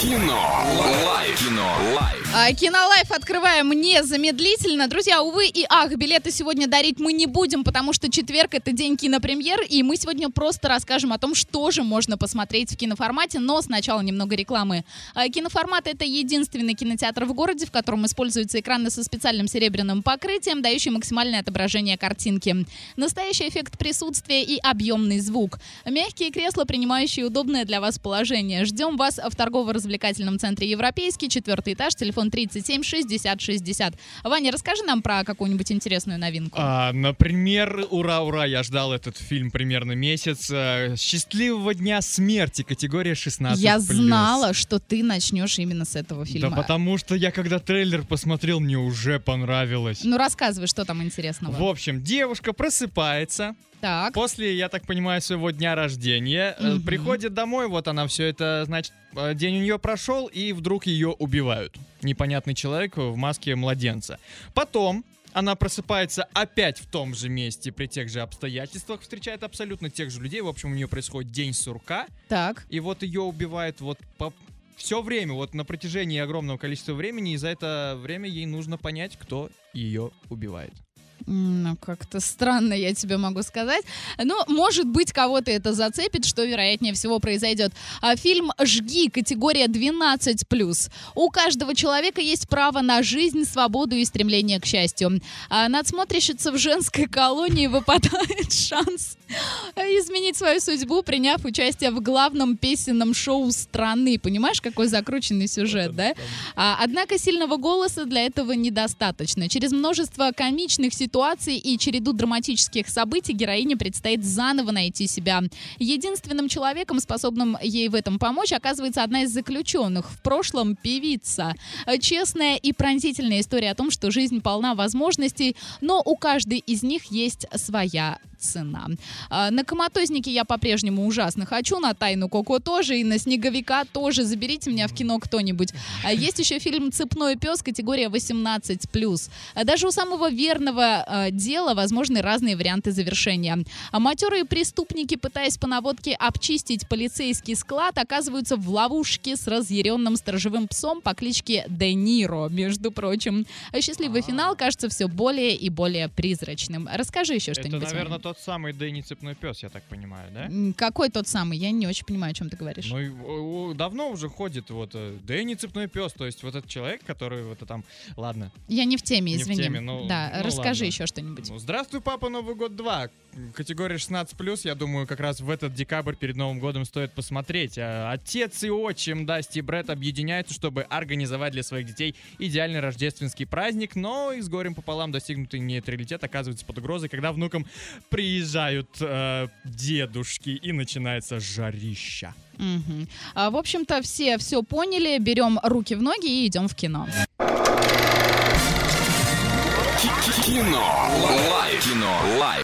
Кино. Лайф. Кино. Лайф. А, Кинолайф открываем незамедлительно. Друзья, увы и ах, билеты сегодня дарить мы не будем, потому что четверг — это день кинопремьер, и мы сегодня просто расскажем о том, что же можно посмотреть в киноформате, но сначала немного рекламы. А, Киноформат — это единственный кинотеатр в городе, в котором используются экраны со специальным серебряным покрытием, дающий максимальное отображение картинки. Настоящий эффект присутствия и объемный звук. Мягкие кресла, принимающие удобное для вас положение. Ждем вас в торгово-развлекательном центре «Европейский», четвертый этаж, телефон 37 60 60. Ваня, расскажи нам про какую-нибудь интересную новинку. А, например, ура, ура, я ждал этот фильм примерно месяц. Э, Счастливого дня смерти, категория 16. Я знала, что ты начнешь именно с этого фильма. Да потому что я когда трейлер посмотрел, мне уже понравилось. Ну, рассказывай, что там интересного. В общем, девушка просыпается Так. после, я так понимаю, своего дня рождения, Мгм. приходит домой, вот она все это, значит, э, день у нее прошел, и вдруг ее убивают. Непонятный человек в маске младенца. Потом она просыпается опять в том же месте, при тех же обстоятельствах, встречает абсолютно тех же людей. В общем, у нее происходит день сурка, Так. и вот ее убивают вот по все время, вот на протяжении огромного количества времени, и за это время ей нужно понять, кто ее убивает. Ну, как-то странно, я тебе могу сказать. Ну, может быть, кого-то это зацепит, что, вероятнее всего, произойдет. А фильм «Жги», категория 12+. У каждого человека есть право на жизнь, свободу и стремление к счастью. А надсмотрщица в женской колонии выпадает шанс изменить свою судьбу, приняв участие в главном песенном шоу страны. Понимаешь, какой закрученный сюжет, да? А, однако сильного голоса для этого недостаточно. Через множество комичных ситуаций и череду драматических событий героине предстоит заново найти себя. Единственным человеком, способным ей в этом помочь, оказывается одна из заключенных, в прошлом певица. Честная и пронзительная история о том, что жизнь полна возможностей, но у каждой из них есть своя цена. А, На коматозники я по-прежнему ужасно хочу, на тайну Коко тоже, и на снеговика тоже. Заберите меня в кино кто-нибудь. А Есть еще фильм «Цепной пес», категория 18+. А Даже у самого верного дела возможны разные варианты завершения. Матерые преступники, пытаясь по наводке обчистить полицейский склад, оказываются в ловушке с разъяренным сторожевым псом по кличке Де Ниро, между прочим. Счастливый финал кажется все более и более призрачным. Расскажи еще Это, что-нибудь. наверное, Ваня. тот самый Дэнни Цепной Пес, я так понимаю, да? Какой тот самый? Я не очень понимаю, о чем ты говоришь. Ну, давно уже ходит вот э, Дэнни Цепной Пес, то есть вот этот человек, который вот там... Ладно. Я не в теме, Не в извини. теме, ну- да, ну расскажи ладно. еще что-нибудь. Ну, здравствуй, папа, Новый год 2. Категория 16+, я думаю, как раз в этот декабрь перед Новым годом стоит посмотреть. А, Отец и отчим Дасти и Брэд объединяются, чтобы организовать для своих детей идеальный рождественский праздник, но и с горем пополам достигнутый нейтралитет оказывается под угрозой, когда внукам приезжают э, дедушки и начинается жарища. Мгм. А, в общем-то, все все поняли. Берем руки в ноги и идем в кино. Кино. Лайф. Кино. Лайф.